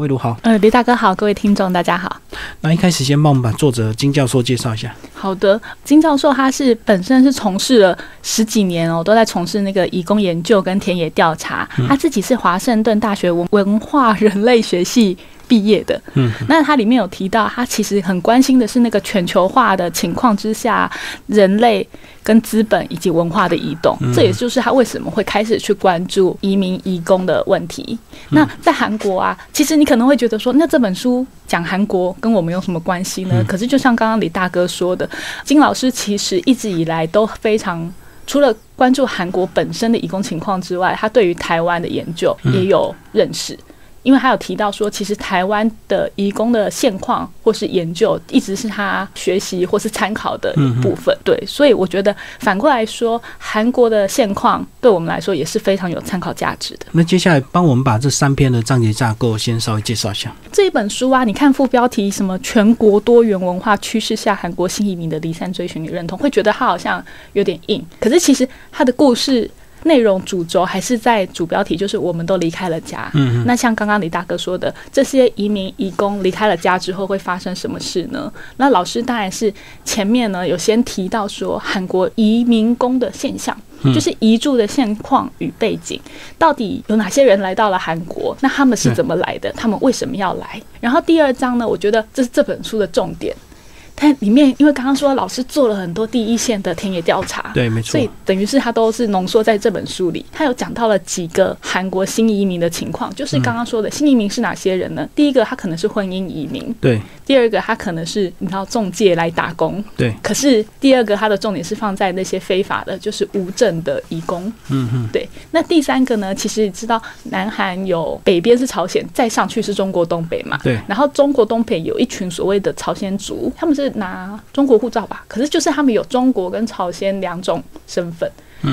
魏如好，呃，李大哥好，各位听众大家好。那一开始先帮我们把作者金教授介绍一下。好的，金教授他是本身是从事了十几年哦，都在从事那个移工研究跟田野调查。他自己是华盛顿大学文文化人类学系。毕业的，嗯，那他里面有提到，他其实很关心的是那个全球化的情况之下，人类跟资本以及文化的移动，这也就是他为什么会开始去关注移民移工的问题。那在韩国啊，其实你可能会觉得说，那这本书讲韩国跟我们有什么关系呢？可是就像刚刚李大哥说的，金老师其实一直以来都非常除了关注韩国本身的移工情况之外，他对于台湾的研究也有认识。因为他有提到说，其实台湾的移工的现况或是研究，一直是他学习或是参考的一部分。对，所以我觉得反过来说，韩国的现况对我们来说也是非常有参考价值的。那接下来帮我们把这三篇的章节架构先稍微介绍一下。这一本书啊，你看副标题什么“全国多元文化趋势下韩国新移民的离散追寻与认同”，会觉得它好像有点硬。可是其实它的故事。内容主轴还是在主标题，就是我们都离开了家。嗯，那像刚刚李大哥说的，这些移民移工离开了家之后会发生什么事呢？那老师当然是前面呢有先提到说韩国移民工的现象，就是移住的现况与背景，到底有哪些人来到了韩国？那他们是怎么来的？他们为什么要来？然后第二章呢，我觉得这是这本书的重点。它里面，因为刚刚说老师做了很多第一线的田野调查，对，没错，所以等于是他都是浓缩在这本书里。他有讲到了几个韩国新移民的情况，就是刚刚说的新移民是哪些人呢？第一个，他可能是婚姻移民，对；第二个，他可能是你知道中介来打工，对。可是第二个，他的重点是放在那些非法的，就是无证的移工，嗯嗯，对。那第三个呢？其实知道南韩有北边是朝鲜，再上去是中国东北嘛，对。然后中国东北有一群所谓的朝鲜族，他们是。拿中国护照吧，可是就是他们有中国跟朝鲜两种身份。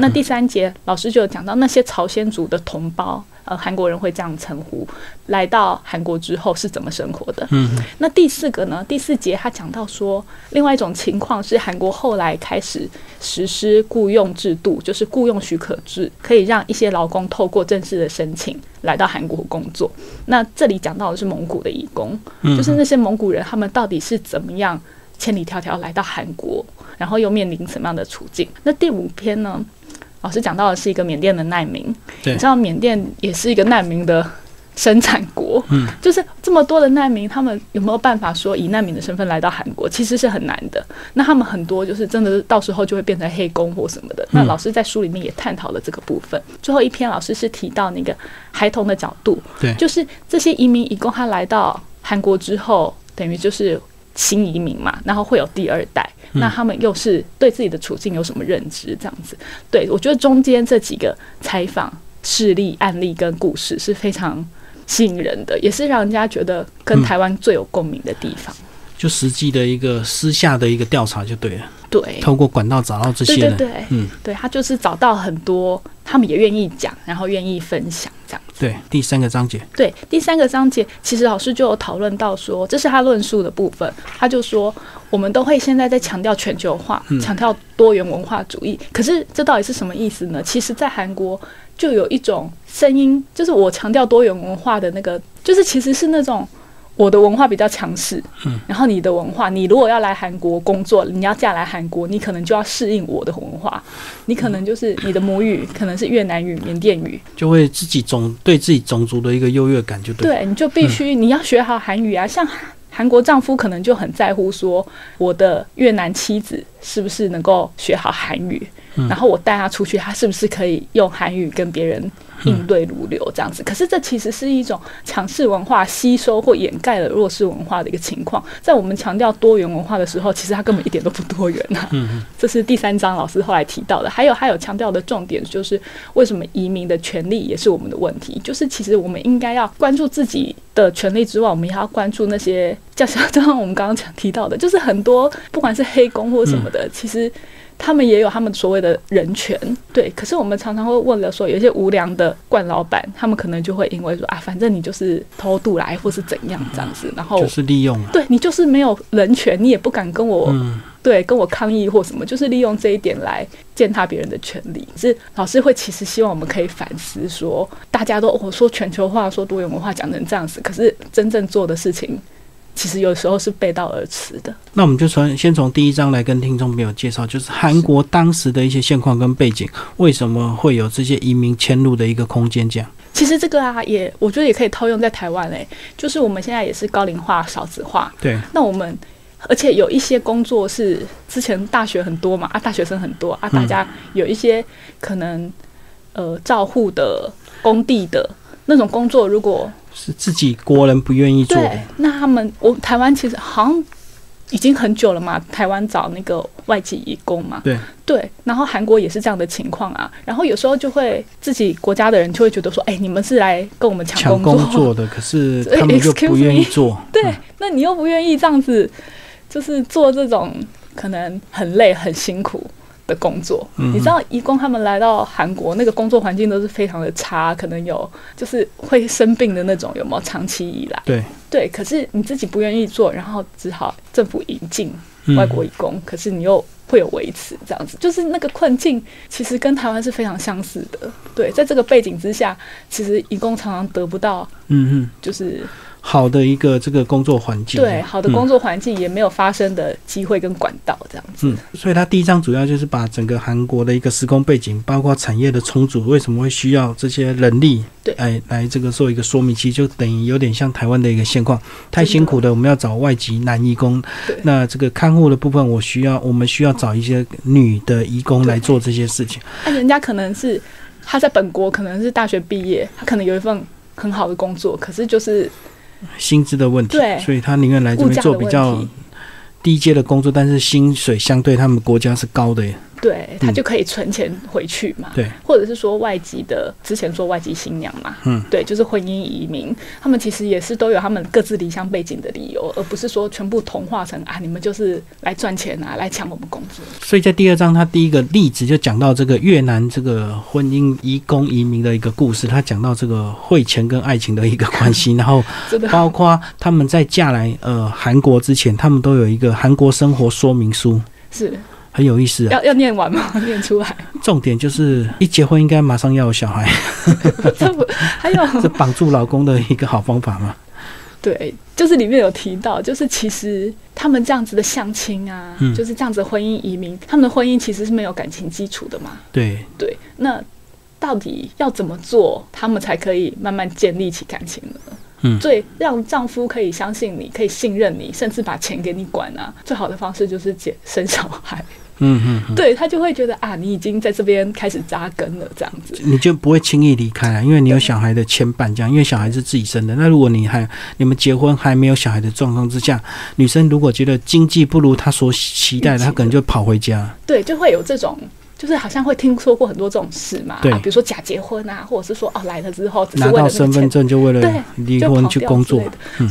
那第三节老师就有讲到那些朝鲜族的同胞，呃，韩国人会这样称呼，来到韩国之后是怎么生活的。嗯，那第四个呢？第四节他讲到说，另外一种情况是韩国后来开始实施雇佣制度，就是雇佣许可制，可以让一些劳工透过正式的申请来到韩国工作。那这里讲到的是蒙古的义工，就是那些蒙古人他们到底是怎么样？千里迢迢来到韩国，然后又面临什么样的处境？那第五篇呢？老师讲到的是一个缅甸的难民。你知道缅甸也是一个难民的生产国，嗯，就是这么多的难民，他们有没有办法说以难民的身份来到韩国？其实是很难的。那他们很多就是真的到时候就会变成黑工或什么的。那老师在书里面也探讨了这个部分。最后一篇老师是提到那个孩童的角度，对，就是这些移民一共他来到韩国之后，等于就是。新移民嘛，然后会有第二代，那他们又是对自己的处境有什么认知？这样子，对我觉得中间这几个采访事例、案例跟故事是非常吸引人的，也是让人家觉得跟台湾最有共鸣的地方。就实际的一个私下的一个调查就对了。对，透过管道找到这些人，对对对，嗯，对他就是找到很多，他们也愿意讲，然后愿意分享这样。对，第三个章节，对，第三个章节，其实老师就有讨论到说，这是他论述的部分，他就说，我们都会现在在强调全球化，强调多元文化主义，可是这到底是什么意思呢？其实，在韩国就有一种声音，就是我强调多元文化的那个，就是其实是那种。我的文化比较强势，嗯，然后你的文化，你如果要来韩国工作，你要嫁来韩国，你可能就要适应我的文化，你可能就是你的母语可能是越南语、缅甸语，就会自己种对自己种族的一个优越感就对，对，你就必须你要学好韩语啊，像韩国丈夫可能就很在乎说我的越南妻子是不是能够学好韩语，然后我带他出去，他是不是可以用韩语跟别人。应对如流这样子，可是这其实是一种强势文化吸收或掩盖了弱势文化的一个情况。在我们强调多元文化的时候，其实它根本一点都不多元啊。嗯 这是第三章老师后来提到的。还有还有强调的重点就是，为什么移民的权利也是我们的问题？就是其实我们应该要关注自己的权利之外，我们也要关注那些，就像就像我们刚刚讲提到的，就是很多不管是黑工或什么的，其实。他们也有他们所谓的人权，对。可是我们常常会问了说，有一些无良的惯老板，他们可能就会因为说啊，反正你就是偷渡来或是怎样这样子，然后就是利用，对你就是没有人权，你也不敢跟我对跟我抗议或什么，就是利用这一点来践踏别人的权利。是老师会其实希望我们可以反思说，大家都我说全球化说多元文化讲成这样子，可是真正做的事情。其实有时候是背道而驰的。那我们就从先从第一章来跟听众朋友介绍，就是韩国当时的一些现况跟背景，为什么会有这些移民迁入的一个空间？这样。其实这个啊，也我觉得也可以套用在台湾诶，就是我们现在也是高龄化、少子化。对。那我们而且有一些工作是之前大学很多嘛啊，大学生很多啊，大家有一些可能呃照护的工地的那种工作，如果是自己国人不愿意做，对，那他们我台湾其实好像已经很久了嘛，台湾找那个外籍义工嘛，对。对，然后韩国也是这样的情况啊，然后有时候就会自己国家的人就会觉得说，哎，你们是来跟我们抢工作。的，可是他们就不愿意做，对，那你又不愿意这样子，就是做这种可能很累很辛苦。的工作，你知道，义工他们来到韩国，那个工作环境都是非常的差，可能有就是会生病的那种，有没有？长期以来，对对，可是你自己不愿意做，然后只好政府引进外国义工，可是你又会有维持这样子，就是那个困境，其实跟台湾是非常相似的。对，在这个背景之下，其实义工常常得不到，嗯嗯，就是。好的一个这个工作环境，对，好的工作环境也没有发生的机会跟管道这样子。嗯，所以他第一章主要就是把整个韩国的一个时空背景，包括产业的重组，为什么会需要这些人力，对，哎，来这个做一个说明。其实就等于有点像台湾的一个现况，太辛苦的，我们要找外籍男义工。那这个看护的部分，我需要，我们需要找一些女的义工来做这些事情。那人家可能是他在本国可能是大学毕业，他可能有一份很好的工作，可是就是。薪资的问题，所以他宁愿来这边做比较低阶的工作，但是薪水相对他们国家是高的。对他就可以存钱回去嘛，对，或者是说外籍的，之前说外籍新娘嘛，嗯，对，就是婚姻移民，他们其实也是都有他们各自离乡背景的理由，而不是说全部同化成啊，你们就是来赚钱啊，来抢我们工作。所以在第二章，他第一个例子就讲到这个越南这个婚姻移工移民的一个故事，他讲到这个汇钱跟爱情的一个关系，然后包括他们在嫁来呃韩国之前，他们都有一个韩国生活说明书，是。很有意思，要要念完吗？念出来。重点就是一结婚应该马上要有小孩。这不还有 这绑住老公的一个好方法吗？对，就是里面有提到，就是其实他们这样子的相亲啊，就是这样子婚姻移民，他们的婚姻其实是没有感情基础的嘛。对对，那到底要怎么做，他们才可以慢慢建立起感情呢？嗯，最让丈夫可以相信你，可以信任你，甚至把钱给你管啊，最好的方式就是结生小孩。嗯嗯，对他就会觉得啊，你已经在这边开始扎根了，这样子，你就不会轻易离开了，因为你有小孩的牵绊，这样，因为小孩是自己生的。那如果你还你们结婚还没有小孩的状况之下，女生如果觉得经济不如她所期待的，她可能就跑回家。对，就会有这种。就是好像会听说过很多这种事嘛，对，比如说假结婚啊，或者是说哦来了之后拿到身份证就为了离婚去工作，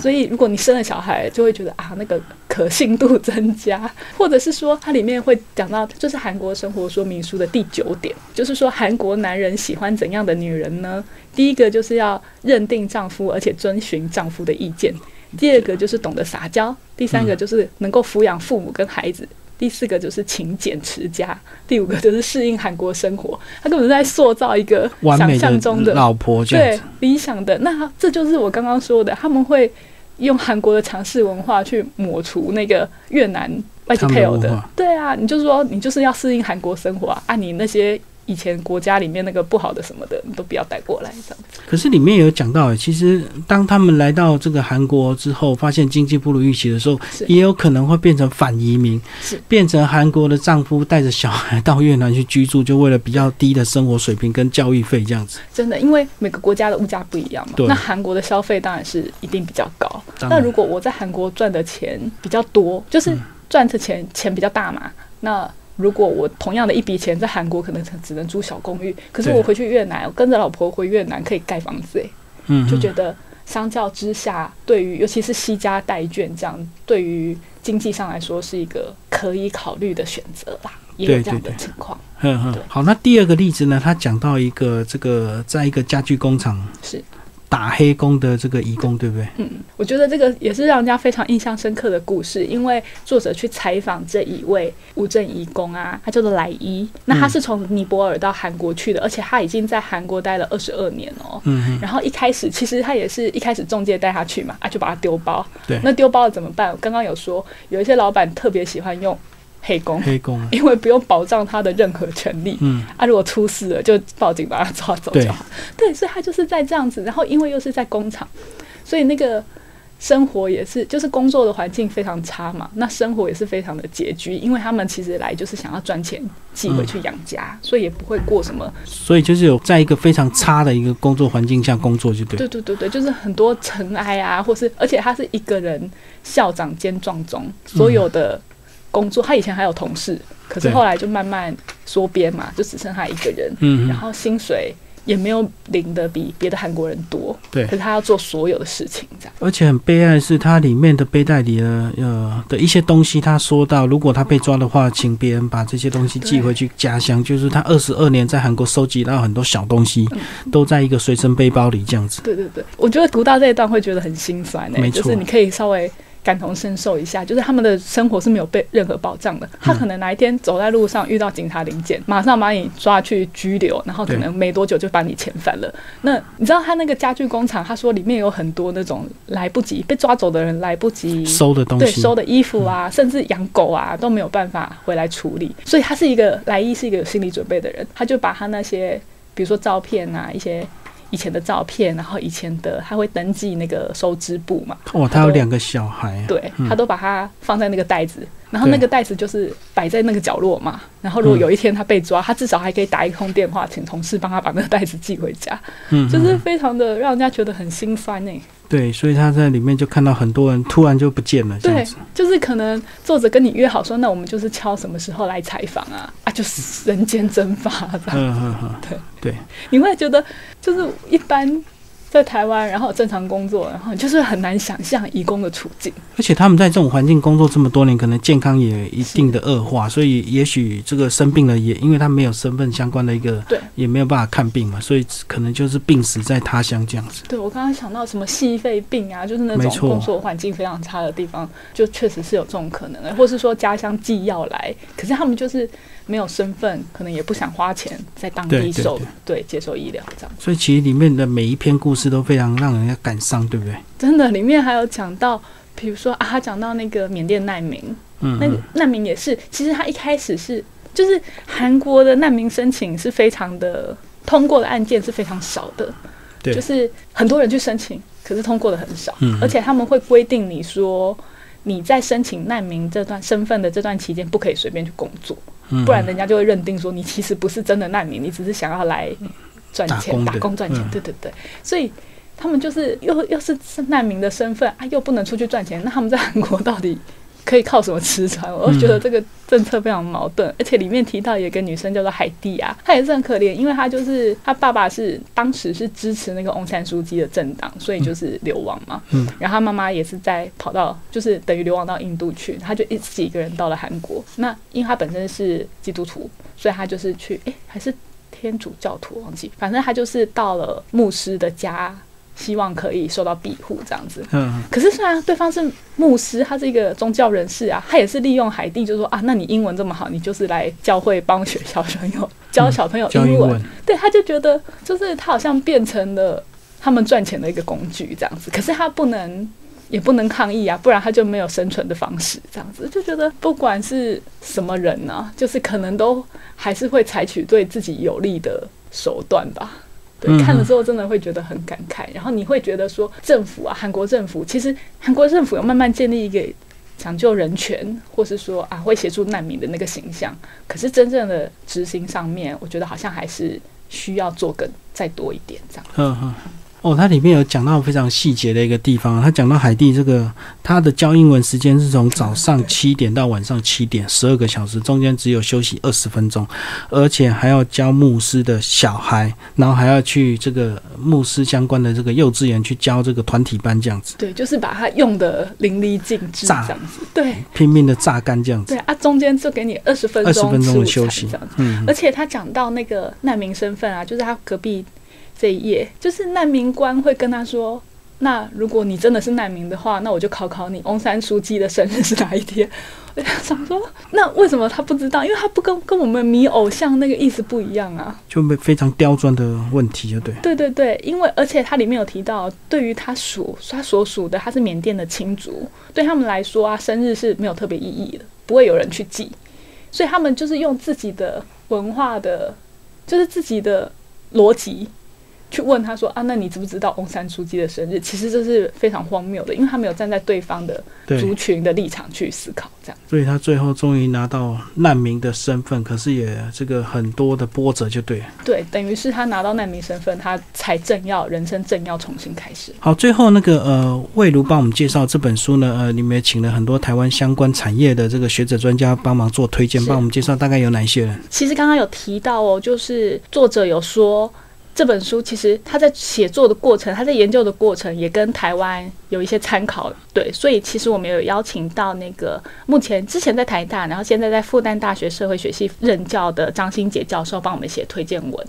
所以如果你生了小孩，就会觉得啊那个可信度增加，或者是说它里面会讲到，就是韩国生活说明书的第九点，就是说韩国男人喜欢怎样的女人呢？第一个就是要认定丈夫，而且遵循丈夫的意见；第二个就是懂得撒娇；第三个就是能够抚养父母跟孩子。第四个就是勤俭持家，第五个就是适应韩国生活。他根本是在塑造一个想象中的老婆，对理想的。那这就是我刚刚说的，他们会用韩国的强势文化去抹除那个越南外籍配偶的。对啊，你就是说，你就是要适应韩国生活啊，按你那些。以前国家里面那个不好的什么的，你都不要带过来这样子。可是里面有讲到，其实当他们来到这个韩国之后，发现经济不如预期的时候，也有可能会变成反移民，是变成韩国的丈夫带着小孩到越南去居住，就为了比较低的生活水平跟教育费这样子。真的，因为每个国家的物价不一样嘛。那韩国的消费当然是一定比较高。那如果我在韩国赚的钱比较多，就是赚的钱钱比较大嘛，那。如果我同样的一笔钱在韩国可能只能租小公寓，可是我回去越南，我跟着老婆回越南可以盖房子，嗯，就觉得相较之下，对于尤其是西家代眷这样，对于经济上来说是一个可以考虑的选择吧。也有这样的情况。嗯嗯，好，那第二个例子呢？他讲到一个这个，在一个家具工厂是。打黑工的这个义工，对不对？嗯，我觉得这个也是让人家非常印象深刻的故事，因为作者去采访这一位无证义工啊，他叫做莱伊，那他是从尼泊尔到韩国去的，而且他已经在韩国待了二十二年哦。嗯然后一开始其实他也是一开始中介带他去嘛，啊，就把他丢包。对。那丢包了怎么办？刚刚有说有一些老板特别喜欢用。黑工，黑工，因为不用保障他的任何权利。嗯，啊，如果出事了，就报警把他抓走就好。对，所以他就是在这样子，然后因为又是在工厂，所以那个生活也是，就是工作的环境非常差嘛。那生活也是非常的拮据，因为他们其实来就是想要赚钱寄回去养家，所以也不会过什么。所以就是有在一个非常差的一个工作环境下工作，就对。对对对对，就是很多尘埃啊，或是而且他是一个人校长兼壮中，所有的。工作，他以前还有同事，可是后来就慢慢缩编嘛，就只剩他一个人。嗯，然后薪水也没有领的比别的韩国人多。对，可是他要做所有的事情，这样。而且很悲哀的是，他里面的背带里的呃的一些东西，他说到，如果他被抓的话，请别人把这些东西寄回去家乡。就是他二十二年在韩国收集到很多小东西，都在一个随身背包里这样子。对对对，我觉得读到这一段会觉得很心酸诶，就是你可以稍微。感同身受一下，就是他们的生活是没有被任何保障的。他可能哪一天走在路上遇到警察临检，马上把你抓去拘留，然后可能没多久就把你遣返了。那你知道他那个家具工厂，他说里面有很多那种来不及被抓走的人来不及收的东西，对，收的衣服啊，甚至养狗啊都没有办法回来处理。所以他是一个来意是一个有心理准备的人，他就把他那些比如说照片啊一些。以前的照片，然后以前的他会登记那个收支簿嘛？哦，他有两个小孩，对他都把它放在那个袋子，然后那个袋子就是摆在那个角落嘛。然后如果有一天他被抓，他至少还可以打一通电话，请同事帮他把那个袋子寄回家。嗯，就是非常的让人家觉得很心酸呢。对，所以他在里面就看到很多人突然就不见了，对，就是可能作者跟你约好说，那我们就是敲什么时候来采访啊？啊，就是 人间蒸发这样。嗯嗯嗯，对对，你会觉得就是一般。在台湾，然后正常工作，然后就是很难想象义工的处境。而且他们在这种环境工作这么多年，可能健康也一定的恶化，所以也许这个生病了，也因为他没有身份相关的一个，对，也没有办法看病嘛，所以可能就是病死在他乡这样子。对我刚刚想到什么细肺病啊，就是那种工作环境非常差的地方，就确实是有这种可能的，或是说家乡寄药来，可是他们就是。没有身份，可能也不想花钱在当地受对接受医疗这样。所以其实里面的每一篇故事都非常让人家感伤，对不对？真的，里面还有讲到，比如说啊，他讲到那个缅甸难民，嗯，那个难民也是，其实他一开始是就是韩国的难民申请是非常的通过的案件是非常少的，对，就是很多人去申请，可是通过的很少，嗯，而且他们会规定你说你在申请难民这段身份的这段期间不可以随便去工作。不然人家就会认定说你其实不是真的难民，你只是想要来赚钱打工赚钱。对对对，所以他们就是又又是难民的身份啊，又不能出去赚钱，那他们在韩国到底？可以靠什么吃穿？我觉得这个政策非常矛盾，而且里面提到有一个女生叫做海蒂啊，她也是很可怜，因为她就是她爸爸是当时是支持那个翁山书记的政党，所以就是流亡嘛。嗯，然后她妈妈也是在跑到，就是等于流亡到印度去，她就一自己一个人到了韩国。那因为她本身是基督徒，所以她就是去，哎，还是天主教徒，忘记，反正他就是到了牧师的家。希望可以受到庇护这样子，嗯，可是虽然对方是牧师，他是一个宗教人士啊，他也是利用海蒂，就说啊，那你英文这么好，你就是来教会帮学小朋友教小朋友英文，对，他就觉得就是他好像变成了他们赚钱的一个工具这样子，可是他不能也不能抗议啊，不然他就没有生存的方式这样子，就觉得不管是什么人呢，就是可能都还是会采取对自己有利的手段吧。对，看了之后真的会觉得很感慨，然后你会觉得说，政府啊，韩国政府其实韩国政府有慢慢建立一个抢救人权，或是说啊会协助难民的那个形象，可是真正的执行上面，我觉得好像还是需要做更再多一点这样。嗯嗯。哦，它里面有讲到非常细节的一个地方，他讲到海蒂这个他的教英文时间是从早上七点到晚上七点，十二个小时，中间只有休息二十分钟，而且还要教牧师的小孩，然后还要去这个牧师相关的这个幼稚园去教这个团体班这样子。对，就是把它用的淋漓尽致这样子。对，拼命的榨干这样子。对啊，中间就给你二十分钟、二十分钟的休息这样子。嗯，而且他讲到那个难民身份啊，就是他隔壁。这一页就是难民官会跟他说：“那如果你真的是难民的话，那我就考考你，翁山书记的生日是哪一天？” 我想说，那为什么他不知道？因为他不跟跟我们迷偶像那个意思不一样啊，就没非常刁钻的问题，就对。对对对，因为而且它里面有提到，对于他属他所属的他是缅甸的亲族，对他们来说啊，生日是没有特别意义的，不会有人去记，所以他们就是用自己的文化的，就是自己的逻辑。去问他说啊，那你知不知道翁山书记的生日？其实这是非常荒谬的，因为他没有站在对方的族群的立场去思考，这样。所以他最后终于拿到难民的身份，可是也这个很多的波折，就对。对，等于是他拿到难民身份，他才正要人生正要重新开始。好，最后那个呃，魏如帮我们介绍这本书呢，呃，你们也请了很多台湾相关产业的这个学者专家帮忙做推荐，帮我们介绍大概有哪一些人？其实刚刚有提到哦，就是作者有说。这本书其实他在写作的过程，他在研究的过程也跟台湾有一些参考，对，所以其实我们有邀请到那个目前之前在台大，然后现在在复旦大学社会学系任教的张新杰教授帮我们写推荐文，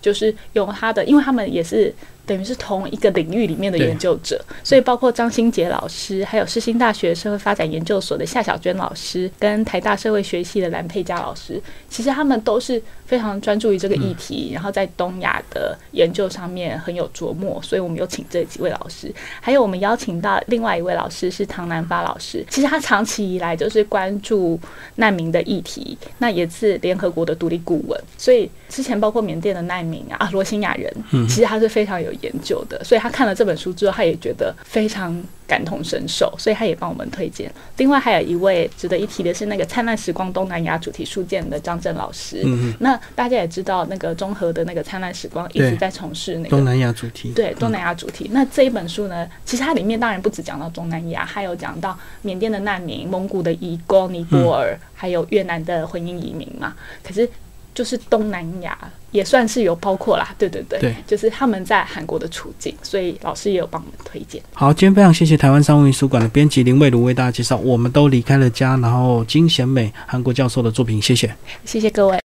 就是用他的，因为他们也是。等于是同一个领域里面的研究者，所以包括张新杰老师，还有世新大学社会发展研究所的夏小娟老师，跟台大社会学系的蓝佩佳老师，其实他们都是非常专注于这个议题，然后在东亚的研究上面很有琢磨，所以我们有请这几位老师，还有我们邀请到另外一位老师是唐南发老师，其实他长期以来就是关注难民的议题，那也是联合国的独立顾问，所以之前包括缅甸的难民啊，罗兴亚人，其实他是非常有。研究的，所以他看了这本书之后，他也觉得非常感同身受，所以他也帮我们推荐。另外还有一位值得一提的是那个《灿烂时光东南亚主题书店》的张震老师。嗯那大家也知道，那个综合的那个《灿烂时光》一直在从事那个东南亚主题。对东南亚主题。那这一本书呢，其实它里面当然不止讲到东南亚，还有讲到缅甸的难民、蒙古的移工、尼泊尔，还有越南的婚姻移民嘛。可是。就是东南亚也算是有包括啦，对对对，对，就是他们在韩国的处境，所以老师也有帮我们推荐。好，今天非常谢谢台湾商务印书馆的编辑林蔚如为大家介绍《我们都离开了家》，然后金贤美韩国教授的作品，谢谢，谢谢各位。